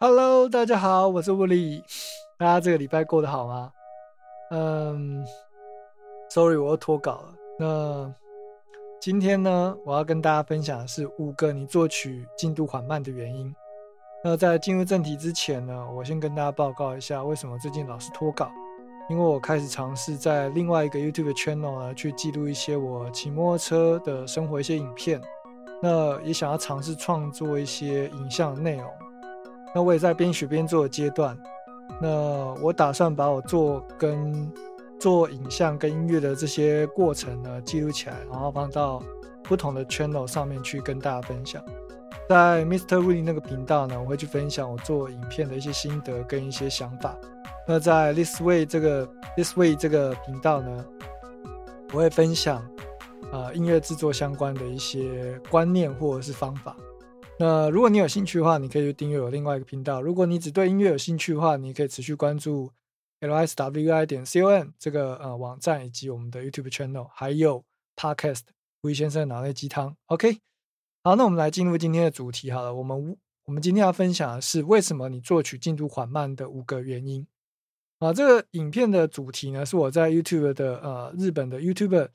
Hello，大家好，我是物理。大家这个礼拜过得好吗？嗯，Sorry，我又脱稿了。那今天呢，我要跟大家分享的是五个你作曲进度缓慢的原因。那在进入正题之前呢，我先跟大家报告一下为什么最近老是脱稿。因为我开始尝试在另外一个 YouTube channel 呢，去记录一些我骑摩托车的生活一些影片。那也想要尝试创作一些影像内容。那我也在边学边做的阶段。那我打算把我做跟做影像跟音乐的这些过程呢记录起来，然后放到不同的 channel 上面去跟大家分享。在 Mr. w i l l 那个频道呢，我会去分享我做影片的一些心得跟一些想法。那在 This Way 这个 This Way 这个频道呢，我会分享啊音乐制作相关的一些观念或者是方法。那如果你有兴趣的话，你可以去订阅我另外一个频道。如果你只对音乐有兴趣的话，你可以持续关注 lswi 点 com 这个呃网站以及我们的 YouTube channel，还有 Podcast 吴先生的脑内鸡汤。OK，好，那我们来进入今天的主题好了。我们我们今天要分享的是为什么你作曲进度缓慢的五个原因。啊，这个影片的主题呢，是我在 YouTube 的呃日本的 YouTuber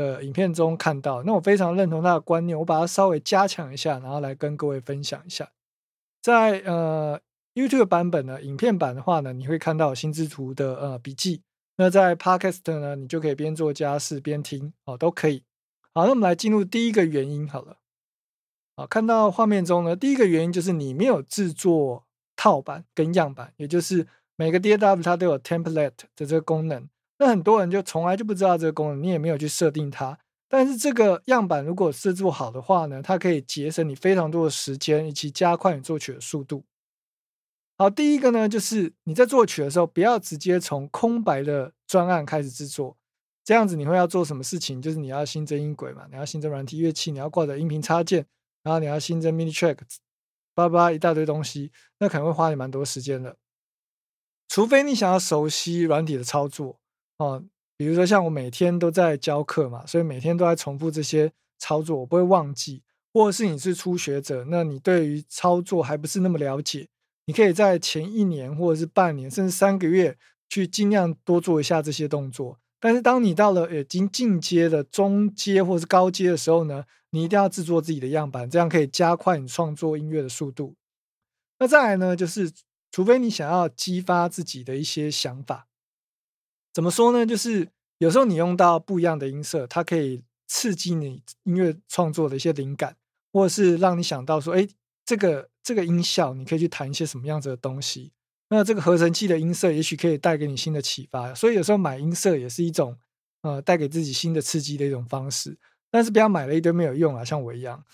的影片中看到，那我非常认同他的观念，我把它稍微加强一下，然后来跟各位分享一下。在呃 YouTube 版本呢，影片版的话呢，你会看到心之图的呃笔记。那在 Podcast 呢，你就可以边做家事边听哦，都可以。好，那我们来进入第一个原因好了。好，看到画面中呢，第一个原因就是你没有制作套版跟样板，也就是。每个 DAW 它都有 template 的这个功能，那很多人就从来就不知道这个功能，你也没有去设定它。但是这个样板如果制作好的话呢，它可以节省你非常多的时间，以及加快你作曲的速度。好，第一个呢，就是你在作曲的时候，不要直接从空白的专案开始制作，这样子你会要做什么事情？就是你要新增音轨嘛，你要新增软体乐器，你要挂着音频插件，然后你要新增 Mini Track，叭叭一大堆东西，那可能会花你蛮多时间的。除非你想要熟悉软体的操作哦，比如说像我每天都在教课嘛，所以每天都在重复这些操作，我不会忘记。或者是你是初学者，那你对于操作还不是那么了解，你可以在前一年或者是半年甚至三个月去尽量多做一下这些动作。但是当你到了已经进阶的中阶或是高阶的时候呢，你一定要制作自己的样板，这样可以加快你创作音乐的速度。那再来呢，就是。除非你想要激发自己的一些想法，怎么说呢？就是有时候你用到不一样的音色，它可以刺激你音乐创作的一些灵感，或者是让你想到说，哎，这个这个音效，你可以去弹一些什么样子的东西。那这个合成器的音色，也许可以带给你新的启发。所以有时候买音色也是一种，呃，带给自己新的刺激的一种方式。但是不要买了一堆没有用啊，像我一样，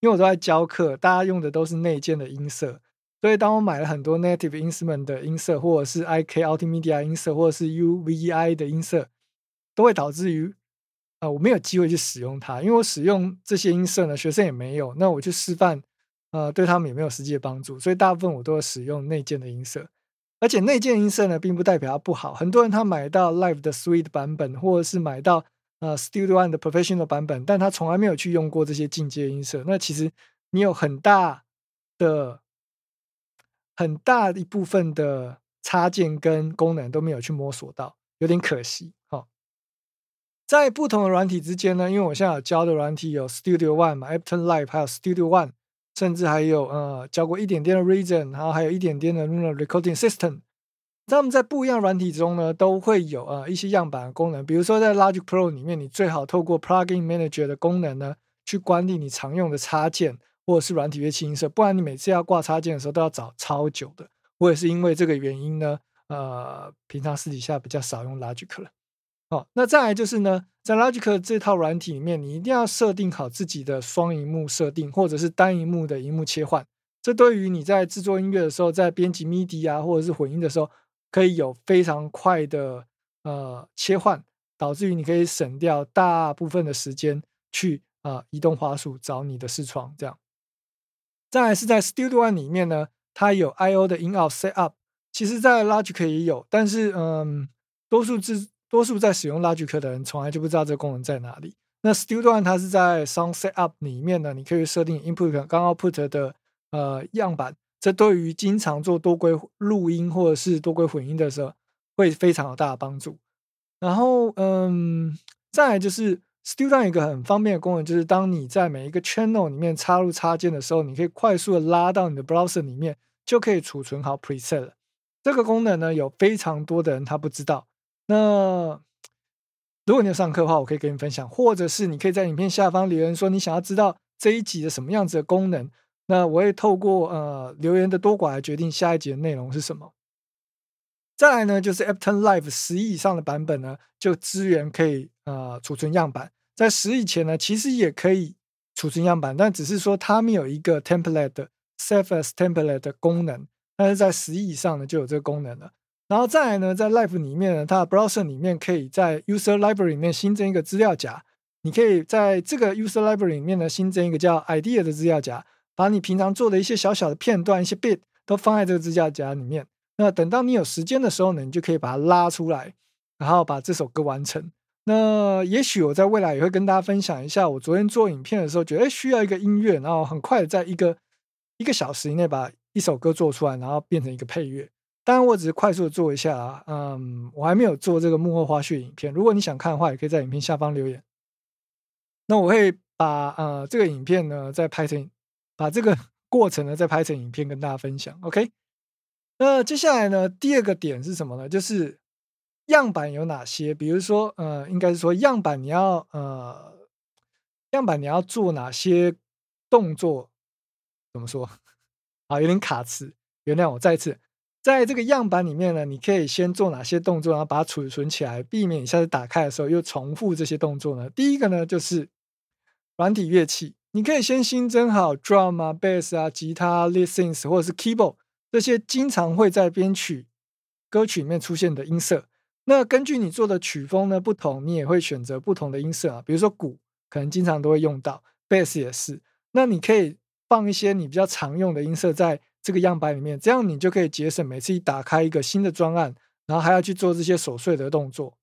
因为我都在教课，大家用的都是内建的音色。所以，当我买了很多 native instrument 的音色，或者是 IK Ultimedia 音色，或者是 UVI 的音色，都会导致于，啊，我没有机会去使用它，因为我使用这些音色呢，学生也没有，那我去示范，呃，对他们也没有实际的帮助。所以，大部分我都会使用内建的音色，而且内建音色呢，并不代表它不好。很多人他买到 live 的 suite 版本，或者是买到呃 Studio One 的 professional 版本，但他从来没有去用过这些进阶音色。那其实你有很大的。很大一部分的插件跟功能都没有去摸索到，有点可惜。哈，在不同的软体之间呢，因为我现在有教的软体有 Studio One 嘛，Ableton Live，还有 Studio One，甚至还有呃教过一点点的 Reason，然后还有一点点的 Luna Recording System。他们在不一样软体中呢，都会有呃一些样板的功能。比如说在 Logic Pro 里面，你最好透过 Plugin Manager 的功能呢，去管理你常用的插件。或者是软体乐器音色，不然你每次要挂插件的时候都要找超久的。我也是因为这个原因呢，呃，平常私底下比较少用 Logic 了。哦，那再来就是呢，在 Logic 这套软体里面，你一定要设定好自己的双荧幕设定，或者是单荧幕的荧幕切换。这对于你在制作音乐的时候，在编辑 MIDI 啊，或者是混音的时候，可以有非常快的呃切换，导致于你可以省掉大部分的时间去啊移动滑鼠找你的视窗这样。再来是在 Studio One 里面呢，它有 I/O 的 In Out Set Up，其实，在 Logic 也有，但是，嗯，多数之多数在使用 Logic 的人，从来就不知道这个功能在哪里。那 Studio One 它是在 Sound Set Up 里面呢，你可以设定 Input 跟 Output 的呃样板，这对于经常做多轨录音或者是多轨混音的时候，会非常有大的帮助。然后，嗯，再来就是 Studio 有一个很方便的功能，就是当你在每一个 channel 里面插入插件的时候，你可以快速的拉到你的 browser 里面，就可以储存好 preset 了。这个功能呢，有非常多的人他不知道。那如果你有上课的话，我可以跟你分享，或者是你可以在影片下方留言说你想要知道这一集的什么样子的功能，那我会透过呃留言的多寡来决定下一集的内容是什么。再来呢，就是 Appton Live 十以上的版本呢，就支援可以呃储存样板，在十以前呢，其实也可以储存样板，但只是说他们有一个 template 的 save as template 的功能，但是在十以上呢就有这个功能了。然后再来呢，在 Live 里面呢，它的 Browser 里面可以在 User Library 里面新增一个资料夹。你可以在这个 User Library 里面呢，新增一个叫 Idea 的资料夹，把你平常做的一些小小的片段、一些 bit 都放在这个资料夹里面。那等到你有时间的时候呢，你就可以把它拉出来，然后把这首歌完成。那也许我在未来也会跟大家分享一下，我昨天做影片的时候，觉得需要一个音乐，然后很快在一个一个小时以内把一首歌做出来，然后变成一个配乐。当然，我只是快速的做一下啊，嗯，我还没有做这个幕后花絮影片。如果你想看的话，也可以在影片下方留言。那我会把呃这个影片呢再拍成，把这个 过程呢再拍成影片跟大家分享。OK，那接下来呢第二个点是什么呢？就是样板有哪些？比如说呃，应该是说样板你要呃样板你要做哪些动作？怎么说？啊，有点卡词，原谅我再次。在这个样板里面呢，你可以先做哪些动作，然后把它储存起来，避免一下子打开的时候又重复这些动作呢？第一个呢，就是软体乐器，你可以先新增好 drum 啊、bass 啊、吉他、lead synth 或者是 keyboard 这些经常会在编曲歌曲里面出现的音色。那根据你做的曲风呢不同，你也会选择不同的音色啊。比如说鼓，可能经常都会用到，bass 也是。那你可以放一些你比较常用的音色在。这个样板里面，这样你就可以节省每次一打开一个新的专案，然后还要去做这些琐碎的动作。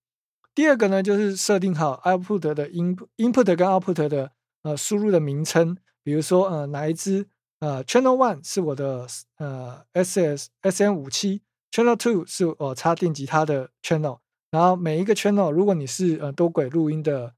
第二个呢，就是设定好 output 的 in input 跟 output 的呃输入的名称，比如说呃哪一支呃 channel one 是我的呃 ss sn 五七 channel two 是我插电吉他的 channel，然后每一个 channel 如果你是呃多轨录音的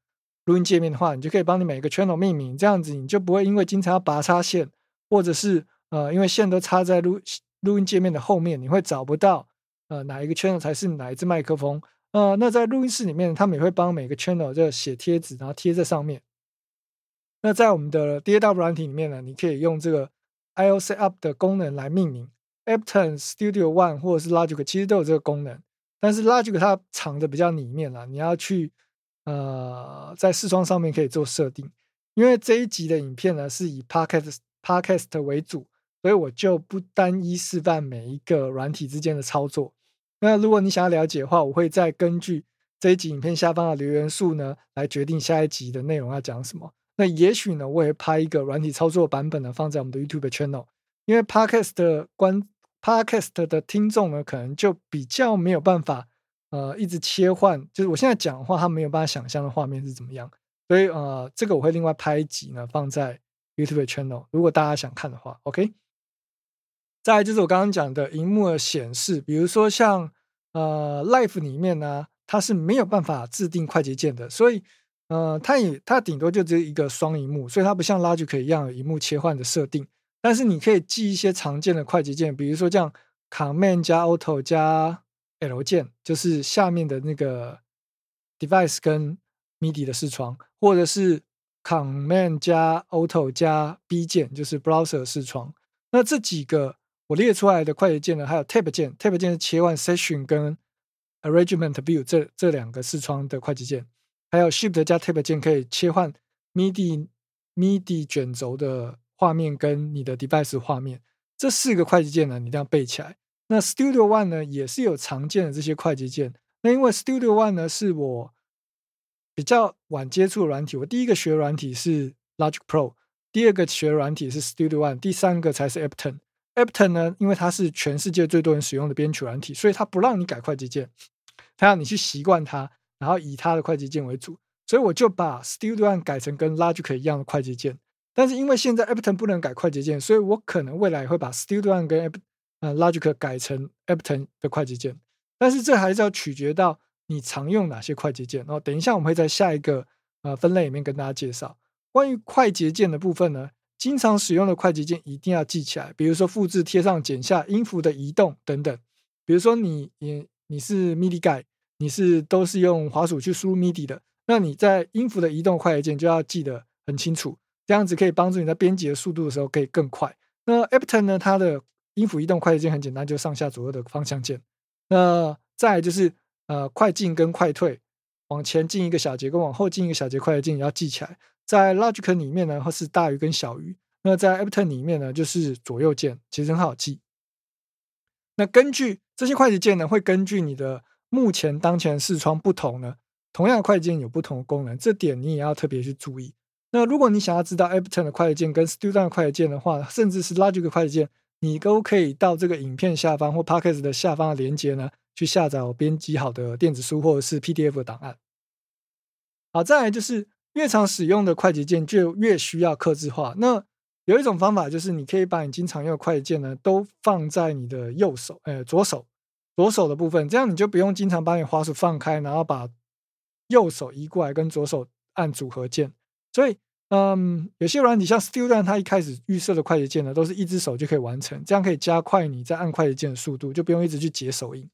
录音界面的话，你就可以帮你每个 channel 命名，这样子你就不会因为经常要拔插线或者是呃，因为线都插在录录音界面的后面，你会找不到呃哪一个 channel 才是哪一支麦克风。呃，那在录音室里面，他们也会帮每个 channel 就写贴纸，然后贴在上面。那在我们的 DAW 软体里面呢，你可以用这个 IO Setup 的功能来命名，Ableton Studio One 或者是 Logic 其实都有这个功能，但是 Logic 它藏的比较里面了，你要去呃在视窗上面可以做设定。因为这一集的影片呢是以 Podcast Podcast 为主。所以我就不单一示范每一个软体之间的操作。那如果你想要了解的话，我会再根据这一集影片下方的留言数呢，来决定下一集的内容要讲什么。那也许呢，我也拍一个软体操作版本呢，放在我们的 YouTube channel。因为 Podcast 的观 Podcast 的听众呢，可能就比较没有办法呃一直切换，就是我现在讲的话，他没有办法想象的画面是怎么样。所以呃，这个我会另外拍一集呢，放在 YouTube channel。如果大家想看的话，OK。再就是我刚刚讲的荧幕的显示，比如说像呃 Live 里面呢，它是没有办法制定快捷键的，所以呃它也它顶多就只有一个双荧幕，所以它不像 Logic 一样有荧幕切换的设定。但是你可以记一些常见的快捷键，比如说这样 Command 加 Auto 加 L 键，就是下面的那个 Device 跟 MIDI 的视窗，或者是 Command 加 Auto 加 B 键，就是 Browser 视窗。那这几个。我列出来的快捷键呢，还有 Tab 键，Tab 键是切换 Session 跟 Arrangement View 这这两个视窗的快捷键，还有 Shift 加 Tab 键可以切换 MIDI MIDI 卷轴的画面跟你的 Device 画面。这四个快捷键呢，你一定要背起来。那 Studio One 呢，也是有常见的这些快捷键。那因为 Studio One 呢，是我比较晚接触的软体，我第一个学软体是 Logic Pro，第二个学软体是 Studio One，第三个才是 Ableton。Ableton 呢，因为它是全世界最多人使用的编曲软体，所以它不让你改快捷键，它让你去习惯它，然后以它的快捷键为主。所以我就把 Studio One 改成跟 Logic 一样的快捷键。但是因为现在 Ableton 不能改快捷键，所以我可能未来会把 Studio One 跟 Ab 呃 Logic 改成 Ableton 的快捷键。但是这还是要取决到你常用哪些快捷键。然后等一下我们会在下一个呃分类里面跟大家介绍关于快捷键的部分呢。经常使用的快捷键一定要记起来，比如说复制、贴上、剪下、音符的移动等等。比如说你你你是 MIDI guy，你是都是用滑鼠去输入 MIDI 的，那你在音符的移动快捷键就要记得很清楚，这样子可以帮助你在编辑的速度的时候可以更快。那 Ableton 呢，它的音符移动快捷键很简单，就上下左右的方向键。那再就是呃快进跟快退，往前进一个小节跟往后进一个小节快捷键也要记起来。在 Logic 里面呢，或是大于跟小于；那在 Ableton 里面呢，就是左右键，其实很好记。那根据这些快捷键呢，会根据你的目前当前视窗不同呢，同样快捷键有不同的功能，这点你也要特别去注意。那如果你想要知道 Ableton 的快捷键跟 Studio 的快捷键的话，甚至是 Logic 的快捷键，你都可以到这个影片下方或 Podcast 的下方的连接呢，去下载我编辑好的电子书或者是 PDF 的档案。好，再来就是。越常使用的快捷键就越需要克制化。那有一种方法就是，你可以把你经常用的快捷键呢，都放在你的右手，呃，左手，左手的部分，这样你就不用经常把你滑鼠放开，然后把右手移过来跟左手按组合键。所以，嗯，有些软体像 Student，它一开始预设的快捷键呢，都是一只手就可以完成，这样可以加快你在按快捷键的速度，就不用一直去解手印。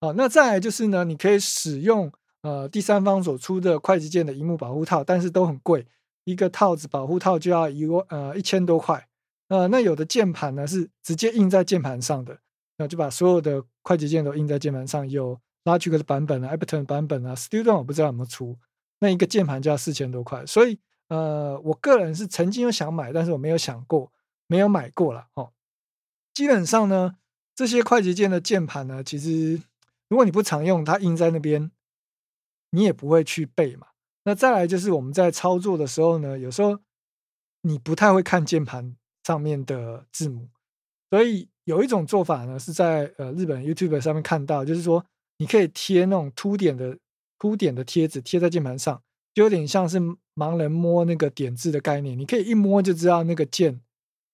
好，那再来就是呢，你可以使用。呃，第三方所出的快捷键的荧幕保护套，但是都很贵，一个套子保护套就要一万呃一千多块。呃，那有的键盘呢是直接印在键盘上的，那就把所有的快捷键都印在键盘上。有 Logic 的版本啊，Ableton 版本啊，Studio 我不知道有没有出。那一个键盘就要四千多块，所以呃，我个人是曾经有想买，但是我没有想过，没有买过了哦。基本上呢，这些快捷键的键盘呢，其实如果你不常用，它印在那边。你也不会去背嘛？那再来就是我们在操作的时候呢，有时候你不太会看键盘上面的字母，所以有一种做法呢，是在呃日本 YouTube 上面看到，就是说你可以贴那种凸点的凸点的贴纸贴在键盘上，就有点像是盲人摸那个点字的概念，你可以一摸就知道那个键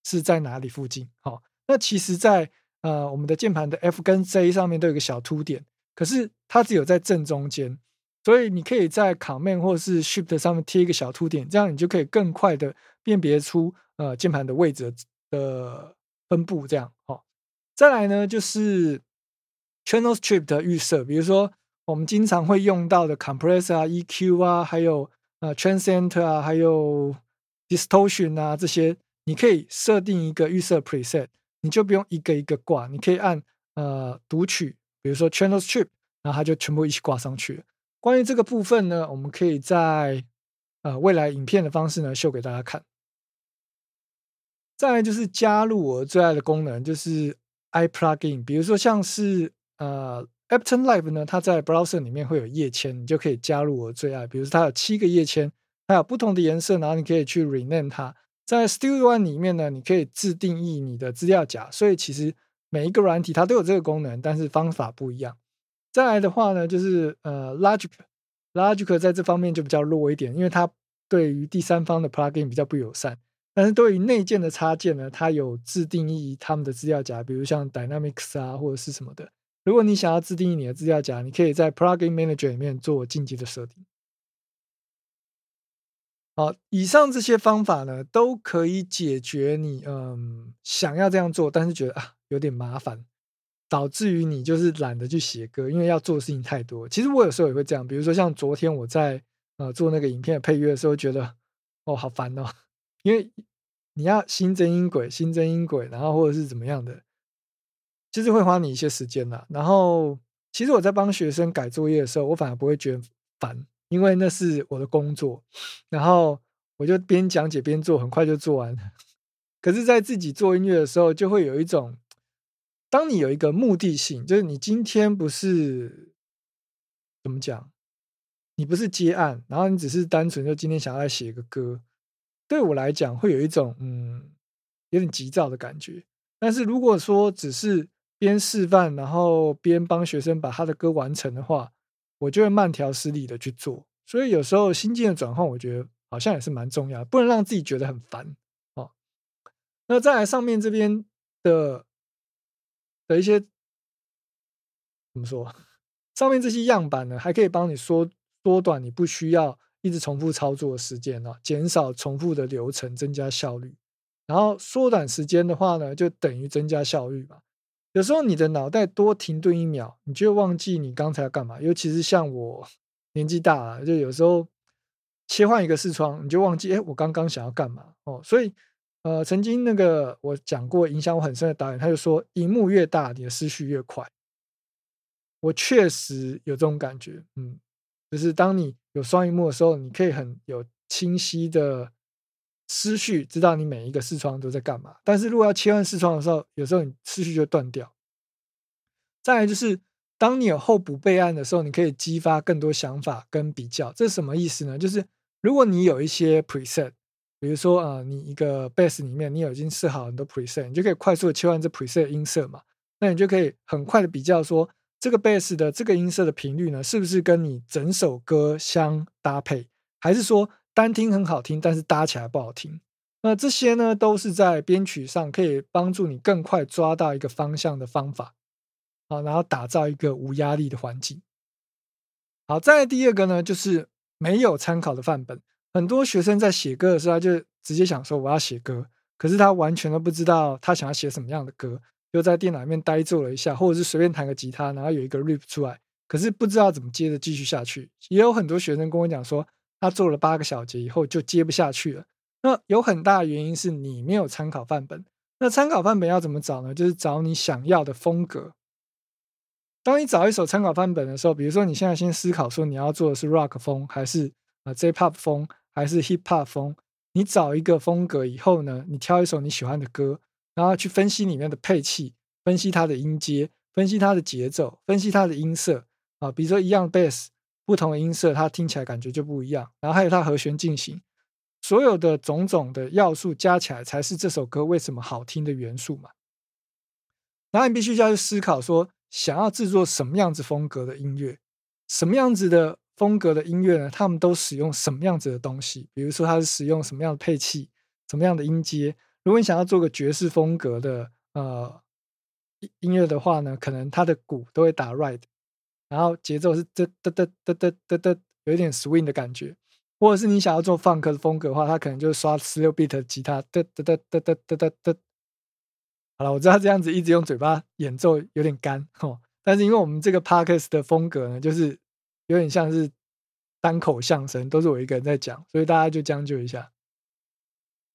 是在哪里附近。好，那其实，在呃我们的键盘的 F 跟 Z 上面都有个小凸点，可是它只有在正中间。所以你可以在 Command 或是 Shift 上面贴一个小凸点，这样你就可以更快的辨别出呃键盘的位置的分布。这样哦，再来呢就是 Channel Strip 的预设，比如说我们经常会用到的 Compressor 啊、EQ 啊，还有呃 Transient 啊，还有 Distortion 啊这些，你可以设定一个预设 Preset，你就不用一个一个挂，你可以按呃读取，比如说 Channel Strip，然后它就全部一起挂上去了。关于这个部分呢，我们可以在呃未来影片的方式呢秀给大家看。再来就是加入我最爱的功能，就是 iPlugin。比如说像是呃 Ableton Live 呢，它在 Browser 里面会有页签，你就可以加入我最爱。比如说它有七个页签，它有不同的颜色，然后你可以去 rename 它。在 Studio One 里面呢，你可以自定义你的资料夹，所以其实每一个软体它都有这个功能，但是方法不一样。再来的话呢，就是呃，Logic，Logic 在这方面就比较弱一点，因为它对于第三方的 plugin 比较不友善。但是对于内建的插件呢，它有自定义他们的资料夹，比如像 Dynamics 啊或者是什么的。如果你想要自定义你的资料夹，你可以在 Plugin Manager 里面做进阶的设定。好，以上这些方法呢，都可以解决你嗯想要这样做，但是觉得啊有点麻烦。导致于你就是懒得去写歌，因为要做的事情太多。其实我有时候也会这样，比如说像昨天我在呃做那个影片的配乐的时候，觉得哦好烦哦，因为你要新增音轨、新增音轨，然后或者是怎么样的，其实会花你一些时间的。然后其实我在帮学生改作业的时候，我反而不会觉得烦，因为那是我的工作，然后我就边讲解边做，很快就做完。可是，在自己做音乐的时候，就会有一种。当你有一个目的性，就是你今天不是怎么讲，你不是接案，然后你只是单纯就今天想要来写个歌，对我来讲会有一种嗯有点急躁的感觉。但是如果说只是边示范，然后边帮学生把他的歌完成的话，我就会慢条斯理的去做。所以有时候心境的转换，我觉得好像也是蛮重要，不能让自己觉得很烦哦。那再来上面这边的的一些怎么说？上面这些样板呢，还可以帮你缩缩短你不需要一直重复操作的时间啊，减少重复的流程，增加效率。然后缩短时间的话呢，就等于增加效率嘛。有时候你的脑袋多停顿一秒，你就忘记你刚才要干嘛。尤其是像我年纪大了，就有时候切换一个视窗，你就忘记哎，我刚刚想要干嘛哦。所以呃，曾经那个我讲过影响我很深的导演，他就说，荧幕越大，你的思绪越快。我确实有这种感觉，嗯，就是当你有双荧幕的时候，你可以很有清晰的。思绪知道你每一个视窗都在干嘛，但是如果要切换视窗的时候，有时候你思绪就断掉。再来就是，当你有候补备案的时候，你可以激发更多想法跟比较。这是什么意思呢？就是如果你有一些 preset，比如说啊，你一个 base 里面你已经设好很多 preset，你就可以快速的切换这 preset 音色嘛。那你就可以很快的比较说，这个 bass 的这个音色的频率呢，是不是跟你整首歌相搭配，还是说？单听很好听，但是搭起来不好听。那这些呢，都是在编曲上可以帮助你更快抓到一个方向的方法。好，然后打造一个无压力的环境。好，再第二个呢，就是没有参考的范本。很多学生在写歌的时候，他就直接想说我要写歌，可是他完全都不知道他想要写什么样的歌，就在电脑里面呆坐了一下，或者是随便弹个吉他，然后有一个 rip 出来，可是不知道怎么接着继续下去。也有很多学生跟我讲说。他做了八个小节以后就接不下去了。那有很大的原因是你没有参考范本。那参考范本要怎么找呢？就是找你想要的风格。当你找一首参考范本的时候，比如说你现在先思考说你要做的是 rock 风，还是啊 J-pop 风，还是 hip hop 风。你找一个风格以后呢，你挑一首你喜欢的歌，然后去分析里面的配器，分析它的音阶，分析它的节奏，分析它的音色啊。比如说一样 bass。不同的音色，它听起来感觉就不一样。然后还有它和弦进行，所有的种种的要素加起来，才是这首歌为什么好听的元素嘛。然后你必须要去思考说，想要制作什么样子风格的音乐，什么样子的风格的音乐呢？他们都使用什么样子的东西？比如说，它是使用什么样的配器，什么样的音阶？如果你想要做个爵士风格的呃音乐的话呢，可能它的鼓都会打 right。然后节奏是嘚嘚嘚嘚嘚嘚嘚，有一点 swing 的感觉，或者是你想要做 funk 的风格的话，它可能就是刷十六 bit 吉他，嘚嘚嘚嘚嘚嘚嘚。好了，我知道这样子一直用嘴巴演奏有点干哦，但是因为我们这个 parkes 的风格呢，就是有点像是单口相声，都是我一个人在讲，所以大家就将就一下。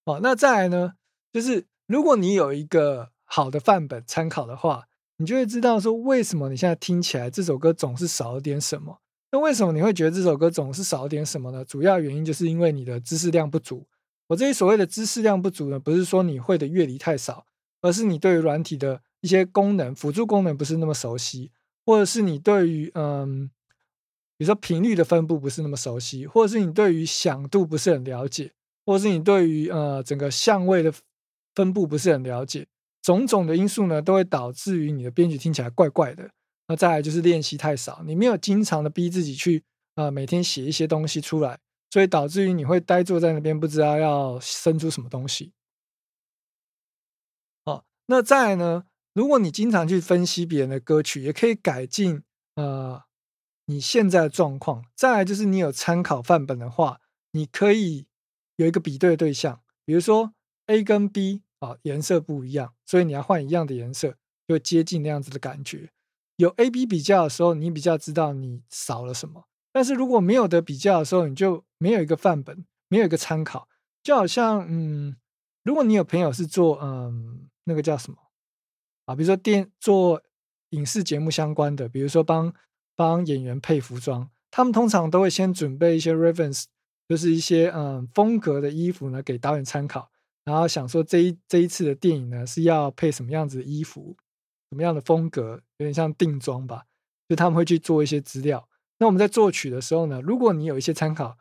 哦，那再来呢，就是如果你有一个好的范本参考的话。你就会知道说，为什么你现在听起来这首歌总是少了点什么？那为什么你会觉得这首歌总是少了点什么呢？主要原因就是因为你的知识量不足。我这里所谓的知识量不足呢，不是说你会的乐理太少，而是你对于软体的一些功能、辅助功能不是那么熟悉，或者是你对于嗯，比如说频率的分布不是那么熟悉，或者是你对于响度不是很了解，或者是你对于呃整个相位的分布不是很了解。种种的因素呢，都会导致于你的编曲听起来怪怪的。那再来就是练习太少，你没有经常的逼自己去啊，每天写一些东西出来，所以导致于你会呆坐在那边，不知道要生出什么东西。哦，那再来呢，如果你经常去分析别人的歌曲，也可以改进呃你现在的状况。再来就是你有参考范本的话，你可以有一个比对的对象，比如说 A 跟 B。啊，颜色不一样，所以你要换一样的颜色，就接近那样子的感觉。有 A、B 比较的时候，你比较知道你少了什么。但是如果没有的比较的时候，你就没有一个范本，没有一个参考。就好像，嗯，如果你有朋友是做，嗯，那个叫什么啊？比如说电做影视节目相关的，比如说帮帮演员配服装，他们通常都会先准备一些 reference，就是一些嗯风格的衣服呢，给导演参考。然后想说这一这一次的电影呢是要配什么样子的衣服，什么样的风格，有点像定妆吧。就他们会去做一些资料。那我们在作曲的时候呢，如果你有一些参考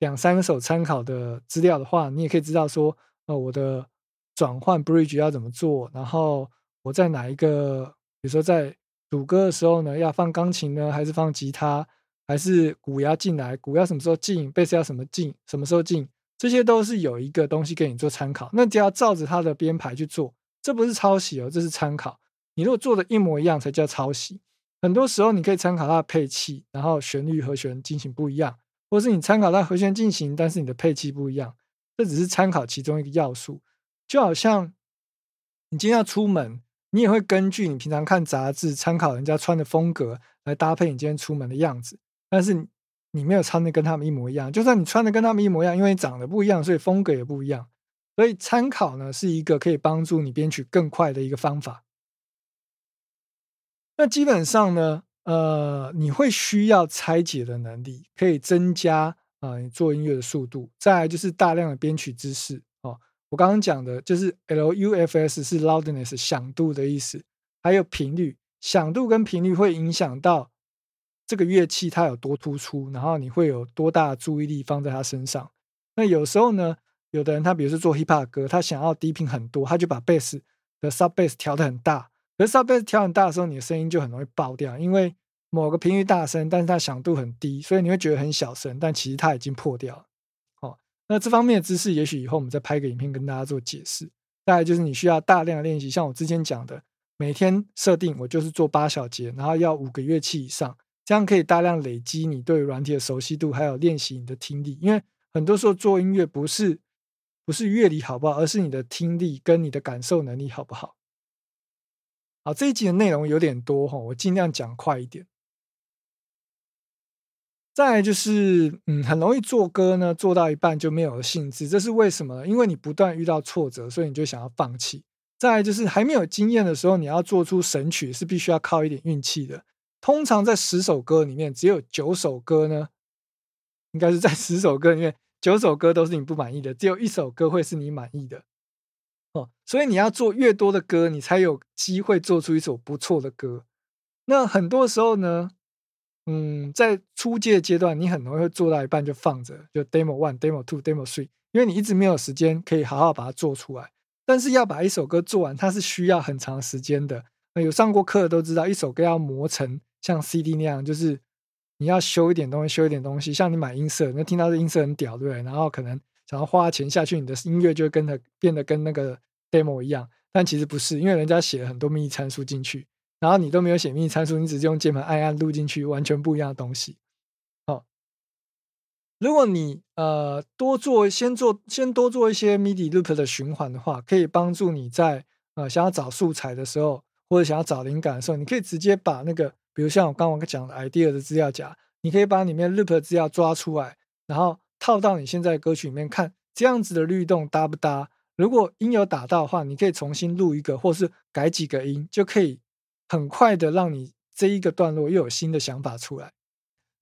两三首参考的资料的话，你也可以知道说，呃，我的转换 bridge 要怎么做，然后我在哪一个，比如说在主歌的时候呢，要放钢琴呢，还是放吉他，还是鼓要进来，鼓要什么时候进，贝斯要什么进，什么时候进，这些都是有一个东西给你做参考。那只要照着它的编排去做，这不是抄袭哦，这是参考。你如果做的一模一样，才叫抄袭。很多时候你可以参考它的配器，然后旋律和弦进行不一样，或是你参考它和弦进行，但是你的配器不一样，这只是参考其中一个要素。就好像你今天要出门，你也会根据你平常看杂志，参考人家穿的风格来搭配你今天出门的样子。但是你没有穿的跟他们一模一样，就算你穿的跟他们一模一样，因为你长得不一样，所以风格也不一样。所以参考呢是一个可以帮助你编曲更快的一个方法。那基本上呢，呃，你会需要拆解的能力，可以增加啊你做音乐的速度。再来就是大量的编曲知识哦。我刚刚讲的就是 L U F S 是 loudness 响度的意思，还有频率，响度跟频率会影响到。这个乐器它有多突出，然后你会有多大的注意力放在它身上。那有时候呢，有的人他比如说做 hip hop 歌，他想要低频很多，他就把 bass 的 sub bass 调的很大。可是 sub bass 调很大的时候，你的声音就很容易爆掉，因为某个频率大声，但是它响度很低，所以你会觉得很小声，但其实它已经破掉了。哦，那这方面的知识，也许以后我们再拍个影片跟大家做解释。大概就是你需要大量的练习，像我之前讲的，每天设定我就是做八小节，然后要五个乐器以上。这样可以大量累积你对软体的熟悉度，还有练习你的听力。因为很多时候做音乐不是不是乐理好不好，而是你的听力跟你的感受能力好不好。好，这一集的内容有点多哈，我尽量讲快一点。再就是，嗯，很容易做歌呢，做到一半就没有了兴致，这是为什么？因为你不断遇到挫折，所以你就想要放弃。再就是还没有经验的时候，你要做出神曲是必须要靠一点运气的。通常在十首歌里面，只有九首歌呢，应该是在十首歌里面，九首歌都是你不满意的，只有一首歌会是你满意的。哦，所以你要做越多的歌，你才有机会做出一首不错的歌。那很多时候呢，嗯，在初阶阶段，你很容易会做到一半就放着，就 demo one、demo two、demo three，因为你一直没有时间可以好好把它做出来。但是要把一首歌做完，它是需要很长时间的。有上过课的都知道，一首歌要磨成。像 CD 那样，就是你要修一点东西，修一点东西。像你买音色，那听到这音色很屌，对不对？然后可能想要花钱下去，你的音乐就会跟着变得跟那个 demo 一样。但其实不是，因为人家写了很多秘密参数进去，然后你都没有写秘密参数，你只是用键盘按按录进去，完全不一样的东西。哦，如果你呃多做，先做，先多做一些 MIDI loop 的循环的话，可以帮助你在呃想要找素材的时候，或者想要找灵感的时候，你可以直接把那个。比如像我刚刚讲的 idea 的资料夹，你可以把里面 loop 的资料抓出来，然后套到你现在歌曲里面看，这样子的律动搭不搭？如果音有打到的话，你可以重新录一个，或是改几个音，就可以很快的让你这一个段落又有新的想法出来。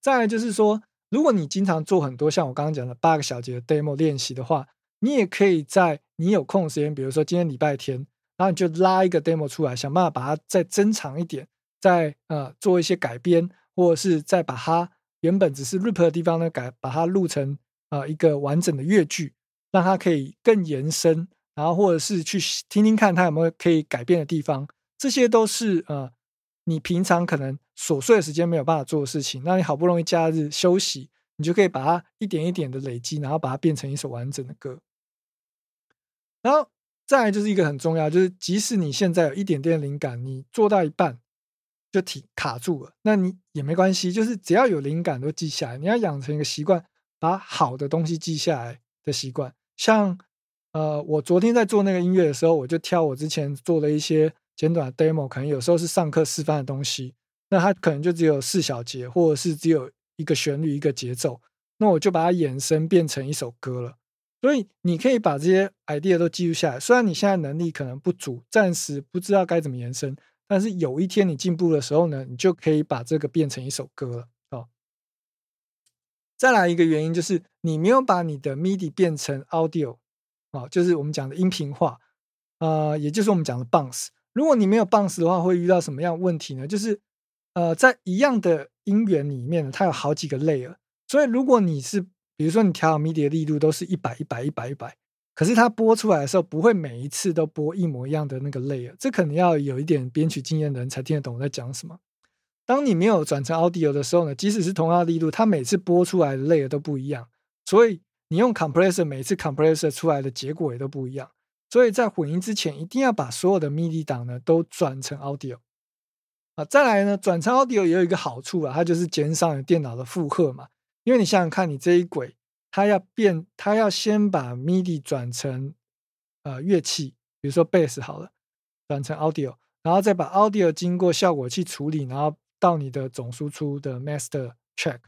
再来就是说，如果你经常做很多像我刚刚讲的八个小节的 demo 练习的话，你也可以在你有空时间，比如说今天礼拜天，然后你就拉一个 demo 出来，想办法把它再增长一点。再呃做一些改编，或者是再把它原本只是 rap 的地方呢改，把它录成呃一个完整的乐句，让它可以更延伸，然后或者是去听听看它有没有可以改变的地方，这些都是呃你平常可能琐碎的时间没有办法做的事情，那你好不容易假日休息，你就可以把它一点一点的累积，然后把它变成一首完整的歌。然后再来就是一个很重要，就是即使你现在有一点点灵感，你做到一半。就停卡住了，那你也没关系，就是只要有灵感都记下来。你要养成一个习惯，把好的东西记下来的习惯。像呃，我昨天在做那个音乐的时候，我就挑我之前做的一些简短的 demo，可能有时候是上课示范的东西，那它可能就只有四小节，或者是只有一个旋律一个节奏，那我就把它衍生变成一首歌了。所以你可以把这些 idea 都记录下来，虽然你现在能力可能不足，暂时不知道该怎么延伸。但是有一天你进步的时候呢，你就可以把这个变成一首歌了哦。再来一个原因就是你没有把你的 MIDI 变成 audio 哦，就是我们讲的音频化，呃，也就是我们讲的 bounce。如果你没有 bounce 的话，会遇到什么样问题呢？就是呃，在一样的音源里面，它有好几个 layer，所以如果你是比如说你调好 MIDI 的力度都是一百一百一百一百。可是它播出来的时候，不会每一次都播一模一样的那个 layer，这可能要有一点编曲经验的人才听得懂我在讲什么。当你没有转成 Audio 的时候呢，即使是同样的力度，它每次播出来的 layer 都不一样，所以你用 compressor 每次 compressor 出来的结果也都不一样。所以在混音之前，一定要把所有的 MIDI 档呢都转成 Audio 啊。再来呢，转成 Audio 也有一个好处啊，它就是减少你电脑的负荷嘛。因为你想想看，你这一轨它要变，它要先把 MIDI 转成呃乐器，比如说 Bass 好了，转成 Audio，然后再把 Audio 经过效果器处理，然后到你的总输出的 Master Track。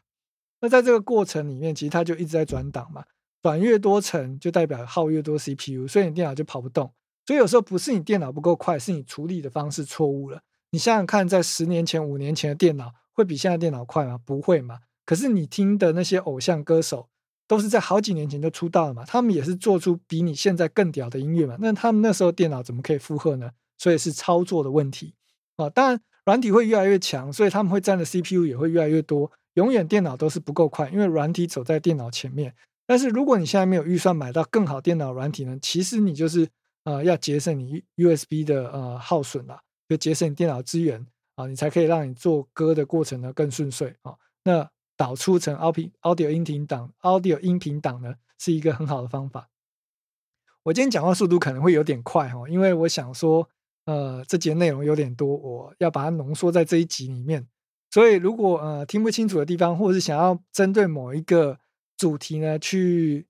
那在这个过程里面，其实它就一直在转档嘛。转越多层就代表耗越多 CPU，所以你电脑就跑不动。所以有时候不是你电脑不够快，是你处理的方式错误了。你想想看，在十年前、五年前的电脑会比现在电脑快吗？不会嘛。可是你听的那些偶像歌手，都是在好几年前就出道了嘛，他们也是做出比你现在更屌的音乐嘛。那他们那时候电脑怎么可以负荷呢？所以是操作的问题啊。当然，软体会越来越强，所以他们会占的 CPU 也会越来越多。永远电脑都是不够快，因为软体走在电脑前面。但是如果你现在没有预算买到更好电脑软体呢，其实你就是呃要节省你 USB 的呃耗损了，就节省你电脑资源啊，你才可以让你做歌的过程呢更顺遂啊。那导出成 Audio 音频档 Audio 音频档呢是一个很好的方法。我今天讲话速度可能会有点快哈，因为我想说呃这节内容有点多，我要把它浓缩在这一集里面，所以如果呃听不清楚的地方，或者是想要针对某一个。主题呢？去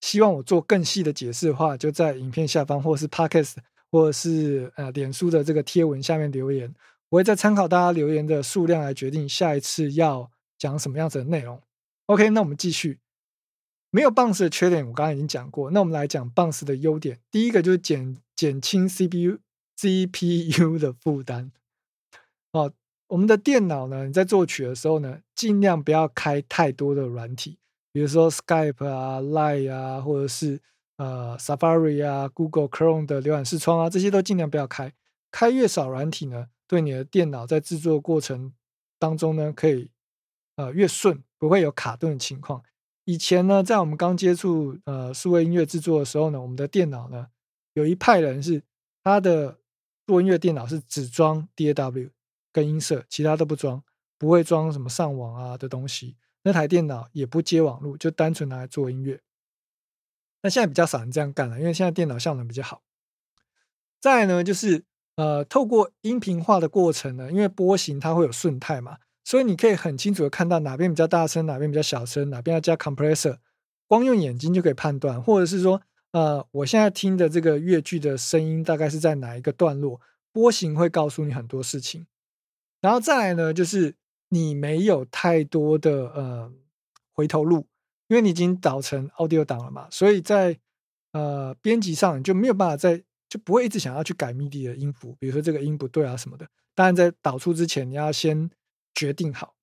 希望我做更细的解释的话，就在影片下方，或是 Podcast，或者是呃脸书的这个贴文下面留言，我会再参考大家留言的数量来决定下一次要讲什么样子的内容。OK，那我们继续。没有 Bounce 的缺点，我刚刚已经讲过。那我们来讲 Bounce 的优点。第一个就是减减轻 CPU CPU 的负担。哦，我们的电脑呢，你在作曲的时候呢，尽量不要开太多的软体。比如说 Skype 啊、Line 啊，或者是呃 Safari 啊、Google Chrome 的浏览视窗啊，这些都尽量不要开。开越少软体呢，对你的电脑在制作过程当中呢，可以呃越顺，不会有卡顿的情况。以前呢，在我们刚接触呃数位音乐制作的时候呢，我们的电脑呢，有一派人是他的做音乐电脑是只装 DAW 跟音色，其他都不装，不会装什么上网啊的东西。那台电脑也不接网络，就单纯拿来做音乐。那现在比较少人这样干了，因为现在电脑效能比较好。再呢，就是呃，透过音频化的过程呢，因为波形它会有顺态嘛，所以你可以很清楚的看到哪边比较大声，哪边比较小声，哪边要加 compressor，光用眼睛就可以判断，或者是说，呃，我现在听的这个乐句的声音大概是在哪一个段落，波形会告诉你很多事情。然后再来呢，就是。你没有太多的呃回头路，因为你已经导成 audio 档了嘛，所以在呃编辑上你就没有办法再就不会一直想要去改 MIDI 的音符，比如说这个音不对啊什么的。当然在导出之前你要先决定好，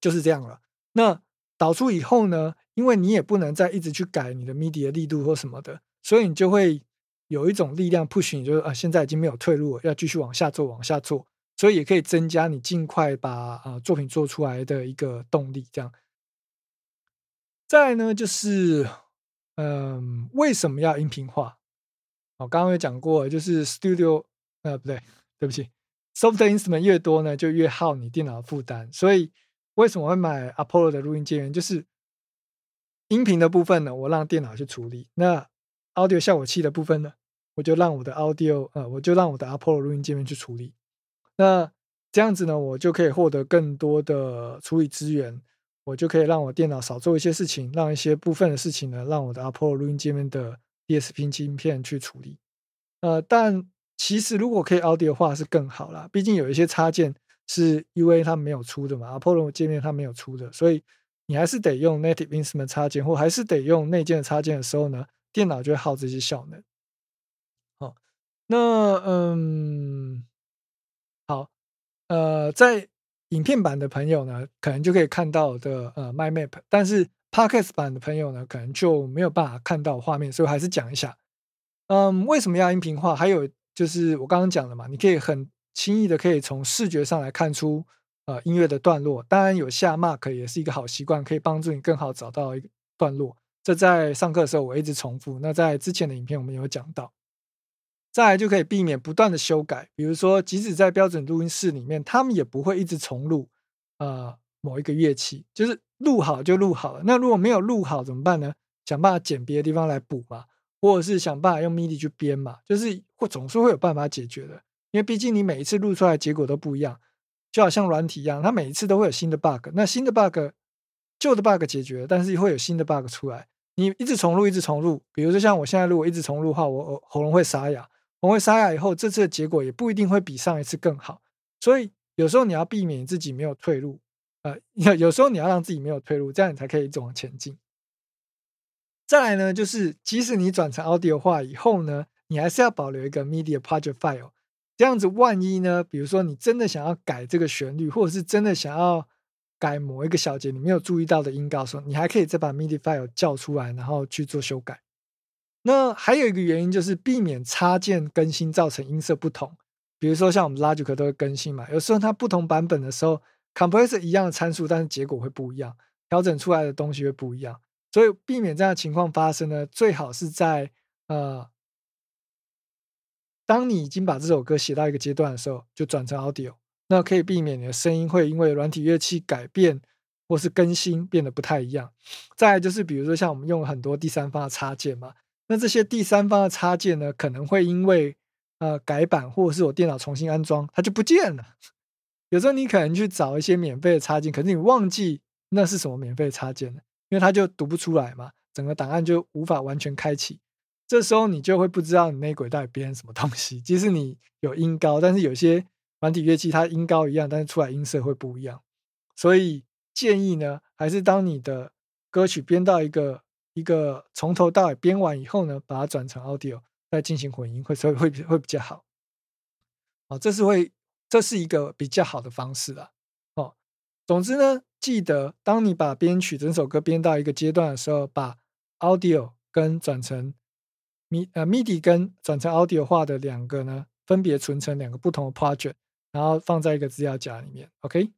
就是这样了。那导出以后呢，因为你也不能再一直去改你的 MIDI 的力度或什么的，所以你就会有一种力量 push 你，就是啊现在已经没有退路了，要继续往下做，往下做。所以也可以增加你尽快把呃作品做出来的一个动力。这样，再呢，就是嗯，为什么要音频化？我刚刚有讲过，就是 Studio 呃不对，对不起 soft Instrument 越多呢，就越耗你电脑的负担。所以为什么会买 Apollo 的录音界面？就是音频的部分呢，我让电脑去处理；那 Audio 效果器的部分呢，我就让我的 Audio 呃，我就让我的 Apollo 录音界面去处理。那这样子呢，我就可以获得更多的处理资源，我就可以让我电脑少做一些事情，让一些部分的事情呢，让我的 Apollo 录音界面的 DSP 芯片去处理。呃，但其实如果可以 Audi 的话是更好啦，毕竟有一些插件是 UA 它没有出的嘛，Apollo 界面它没有出的，所以你还是得用 Native Instrument 插件，或还是得用内建的插件的时候呢，电脑就会耗这些效能。好，那嗯。好，呃，在影片版的朋友呢，可能就可以看到的呃 My Map，但是 Podcast 版的朋友呢，可能就没有办法看到画面，所以还是讲一下，嗯，为什么要音频化？还有就是我刚刚讲的嘛，你可以很轻易的可以从视觉上来看出呃音乐的段落，当然有下 Mark 也是一个好习惯，可以帮助你更好找到一个段落。这在上课的时候我一直重复，那在之前的影片我们有讲到。再来就可以避免不断的修改，比如说，即使在标准录音室里面，他们也不会一直重录呃某一个乐器，就是录好就录好了。那如果没有录好怎么办呢？想办法剪别的地方来补嘛，或者是想办法用 MIDI 去编嘛，就是会总是会有办法解决的。因为毕竟你每一次录出来结果都不一样，就好像软体一样，它每一次都会有新的 bug。那新的 bug，旧的 bug 解决，但是会有新的 bug 出来。你一直重录，一直重录，比如说像我现在如果一直重录的话，我喉咙会沙哑。我会沙哑以后，这次的结果也不一定会比上一次更好，所以有时候你要避免自己没有退路，呃，有有时候你要让自己没有退路，这样你才可以一直往前进。再来呢，就是即使你转成 audio 化以后呢，你还是要保留一个 media project file，这样子万一呢，比如说你真的想要改这个旋律，或者是真的想要改某一个小节你没有注意到的音高时候，你还可以再把 media file 叫出来，然后去做修改。那还有一个原因就是避免插件更新造成音色不同，比如说像我们 Logic 都会更新嘛，有时候它不同版本的时候，compressor 一样的参数，但是结果会不一样，调整出来的东西会不一样，所以避免这样的情况发生呢，最好是在呃，当你已经把这首歌写到一个阶段的时候，就转成 Audio，那可以避免你的声音会因为软体乐器改变或是更新变得不太一样。再就是比如说像我们用了很多第三方的插件嘛。那这些第三方的插件呢，可能会因为呃改版或者是我电脑重新安装，它就不见了。有时候你可能去找一些免费的插件，可是你忘记那是什么免费插件了，因为它就读不出来嘛，整个档案就无法完全开启。这时候你就会不知道你内轨到底编什么东西。即使你有音高，但是有些软体乐器它音高一样，但是出来音色会不一样。所以建议呢，还是当你的歌曲编到一个。一个从头到尾编完以后呢，把它转成 audio 再进行混音，会所以会会比较好。哦，这是会这是一个比较好的方式了。总之呢，记得当你把编曲整首歌编到一个阶段的时候，把 audio 跟转成 mi 呃 midi 跟转成 audio 化的两个呢，分别存成两个不同的 project，然后放在一个资料夹里面。OK。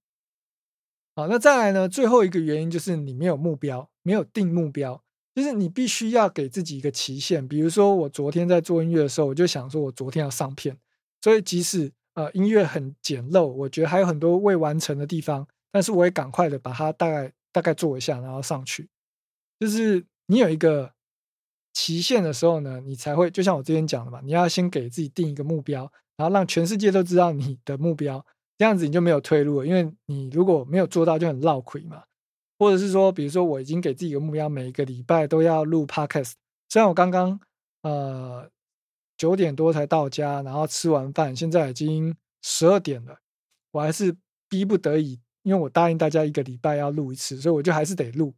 好，那再来呢，最后一个原因就是你没有目标，没有定目标。就是你必须要给自己一个期限，比如说我昨天在做音乐的时候，我就想说我昨天要上片，所以即使呃音乐很简陋，我觉得还有很多未完成的地方，但是我也赶快的把它大概大概做一下，然后上去。就是你有一个期限的时候呢，你才会就像我之前讲的嘛，你要先给自己定一个目标，然后让全世界都知道你的目标，这样子你就没有退路了，因为你如果没有做到，就很绕亏嘛。或者是说，比如说我已经给自己一个目标，每一个礼拜都要录 podcast。虽然我刚刚呃九点多才到家，然后吃完饭，现在已经十二点了，我还是逼不得已，因为我答应大家一个礼拜要录一次，所以我就还是得录。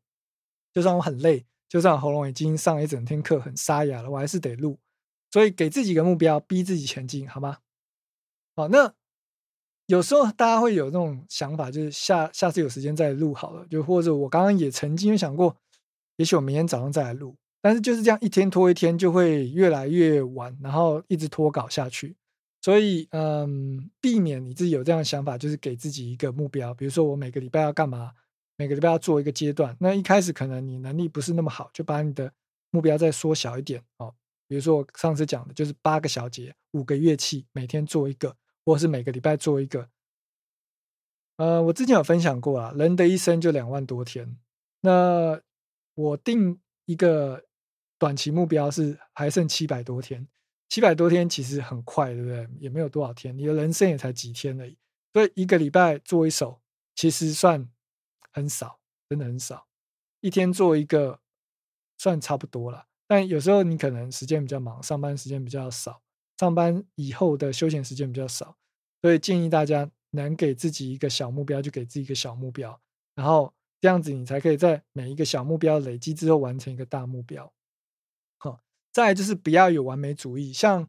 就算我很累，就算喉咙已经上一整天课很沙哑了，我还是得录。所以给自己一个目标，逼自己前进，好吗？好，那。有时候大家会有那种想法，就是下下次有时间再录好了，就或者我刚刚也曾经想过，也许我明天早上再来录，但是就是这样一天拖一天，就会越来越晚，然后一直拖稿下去。所以，嗯，避免你自己有这样的想法，就是给自己一个目标，比如说我每个礼拜要干嘛，每个礼拜要做一个阶段。那一开始可能你能力不是那么好，就把你的目标再缩小一点哦。比如说我上次讲的就是八个小节，五个乐器，每天做一个。或是每个礼拜做一个，呃，我之前有分享过啊，人的一生就两万多天。那我定一个短期目标是还剩七百多天，七百多天其实很快，对不对？也没有多少天，你的人生也才几天而已。所以一个礼拜做一首，其实算很少，真的很少。一天做一个，算差不多了。但有时候你可能时间比较忙，上班时间比较少。上班以后的休闲时间比较少，所以建议大家能给自己一个小目标，就给自己一个小目标，然后这样子你才可以在每一个小目标累积之后完成一个大目标。再就是不要有完美主义。像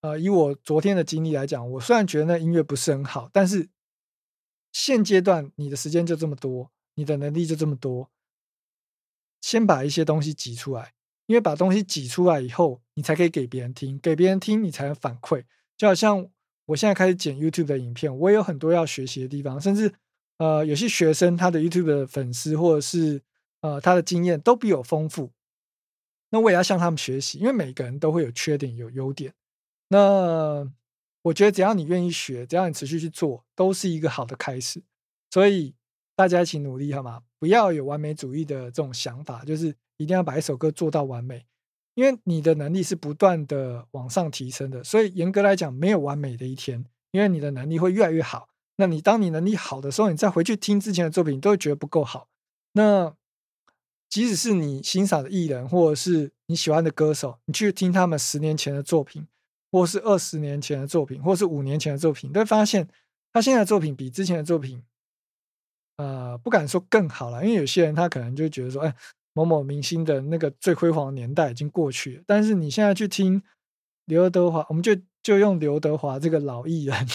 呃，以我昨天的经历来讲，我虽然觉得那音乐不是很好，但是现阶段你的时间就这么多，你的能力就这么多，先把一些东西挤出来。因为把东西挤出来以后，你才可以给别人听，给别人听，你才能反馈。就好像我现在开始剪 YouTube 的影片，我也有很多要学习的地方，甚至呃，有些学生他的 YouTube 的粉丝或者是呃他的经验都比我丰富，那我也要向他们学习。因为每个人都会有缺点有优点，那我觉得只要你愿意学，只要你持续去做，都是一个好的开始。所以大家一起努力好吗？不要有完美主义的这种想法，就是一定要把一首歌做到完美。因为你的能力是不断的往上提升的，所以严格来讲没有完美的一天，因为你的能力会越来越好。那你当你能力好的时候，你再回去听之前的作品，你都会觉得不够好。那即使是你欣赏的艺人，或者是你喜欢的歌手，你去听他们十年前的作品，或是二十年前的作品，或是五年前的作品，都会发现他现在的作品比之前的作品，呃，不敢说更好了，因为有些人他可能就觉得说，哎。某某明星的那个最辉煌年代已经过去了，但是你现在去听刘德华，我们就就用刘德华这个老艺人，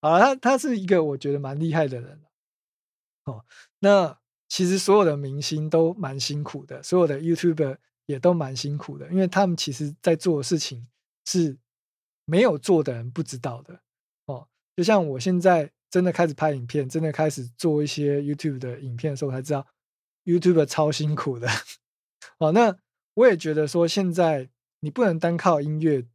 啊，他他是一个我觉得蛮厉害的人哦。那其实所有的明星都蛮辛苦的，所有的 YouTuber 也都蛮辛苦的，因为他们其实在做的事情是没有做的人不知道的哦。就像我现在真的开始拍影片，真的开始做一些 YouTube 的影片的时候，才知道。YouTuber 超辛苦的，哦，那我也觉得说，现在你不能单靠音乐，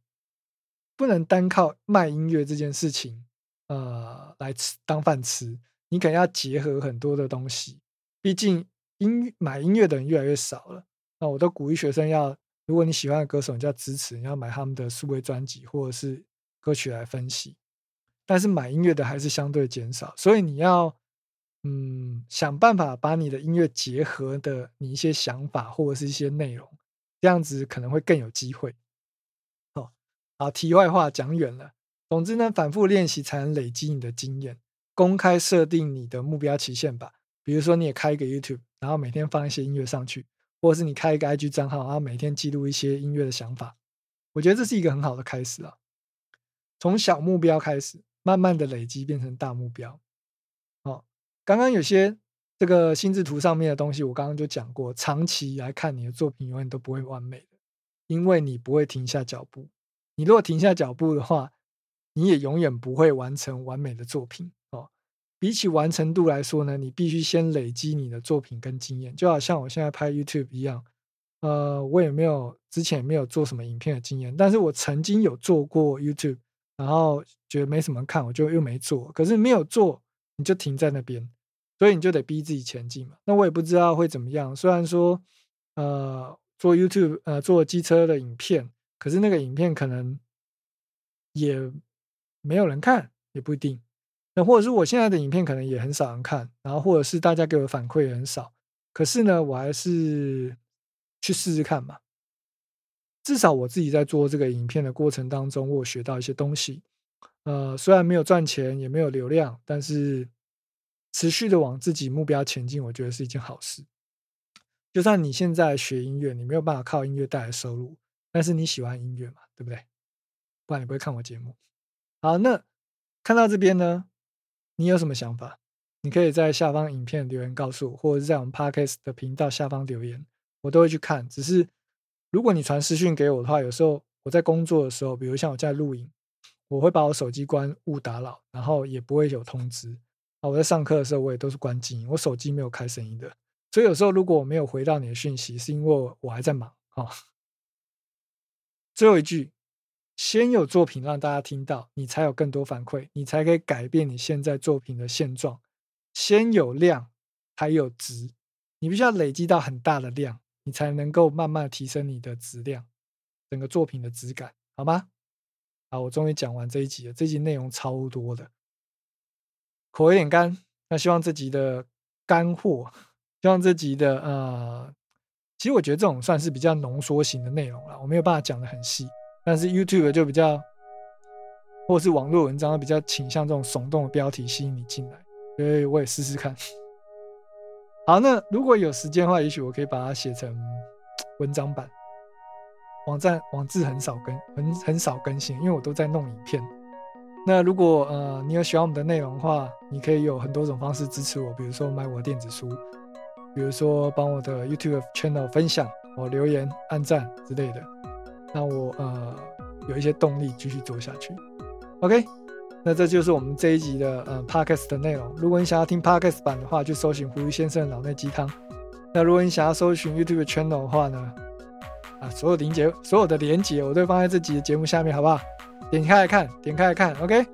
不能单靠卖音乐这件事情，呃，来吃当饭吃，你可能要结合很多的东西。毕竟音买音乐的人越来越少了，那我都鼓励学生要，如果你喜欢的歌手，你就要支持，你要买他们的数位专辑或者是歌曲来分析。但是买音乐的还是相对减少，所以你要。嗯，想办法把你的音乐结合的你一些想法或者是一些内容，这样子可能会更有机会。哦，好，题外话讲远了。总之呢，反复练习才能累积你的经验。公开设定你的目标期限吧，比如说你也开一个 YouTube，然后每天放一些音乐上去，或者是你开一个 IG 账号，然后每天记录一些音乐的想法。我觉得这是一个很好的开始啊。从小目标开始，慢慢的累积变成大目标。哦刚刚有些这个心智图上面的东西，我刚刚就讲过。长期来看，你的作品永远都不会完美的，因为你不会停下脚步。你如果停下脚步的话，你也永远不会完成完美的作品。比起完成度来说呢，你必须先累积你的作品跟经验。就好像我现在拍 YouTube 一样，呃，我也没有之前没有做什么影片的经验，但是我曾经有做过 YouTube，然后觉得没什么看，我就又没做。可是没有做，你就停在那边。所以你就得逼自己前进嘛。那我也不知道会怎么样。虽然说，呃，做 YouTube，呃，做机车的影片，可是那个影片可能也没有人看，也不一定。那或者是我现在的影片可能也很少人看，然后或者是大家给我反馈也很少。可是呢，我还是去试试看嘛。至少我自己在做这个影片的过程当中，我学到一些东西。呃，虽然没有赚钱，也没有流量，但是。持续的往自己目标前进，我觉得是一件好事。就算你现在学音乐，你没有办法靠音乐带来收入，但是你喜欢音乐嘛，对不对？不然你不会看我节目。好，那看到这边呢，你有什么想法？你可以在下方影片留言告诉我，或者是在我们 Podcast 的频道下方留言，我都会去看。只是如果你传私讯给我的话，有时候我在工作的时候，比如像我在录影，我会把我手机关勿打扰，然后也不会有通知。啊，我在上课的时候，我也都是关静音，我手机没有开声音的。所以有时候如果我没有回到你的讯息，是因为我还在忙啊。最后一句，先有作品让大家听到，你才有更多反馈，你才可以改变你现在作品的现状。先有量，才有值，你必须要累积到很大的量，你才能够慢慢提升你的质量，整个作品的质感，好吗？好，我终于讲完这一集了，这集内容超多的。口有点干，那希望这集的干货，希望这集的呃，其实我觉得这种算是比较浓缩型的内容了，我没有办法讲的很细，但是 YouTube 就比较，或是网络文章比较倾向这种耸动的标题吸引你进来，所以我也试试看。好，那如果有时间的话，也许我可以把它写成文章版。网站网志很少更，很很少更新，因为我都在弄影片。那如果呃你有喜欢我们的内容的话，你可以有很多种方式支持我，比如说买我的电子书，比如说帮我的 YouTube channel 分享、我留言、按赞之类的，让我呃有一些动力继续做下去。OK，那这就是我们这一集的呃 Podcast 的内容。如果你想要听 Podcast 版的话，就搜寻胡先生的脑内鸡汤。那如果你想要搜寻 YouTube channel 的话呢，啊，所有连接，所有的连接我都放在这集的节目下面，好不好？点开来看，点开来看，OK。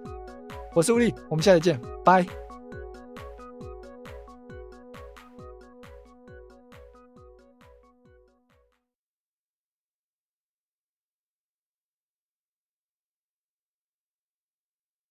我是吴力，我们下次见，拜。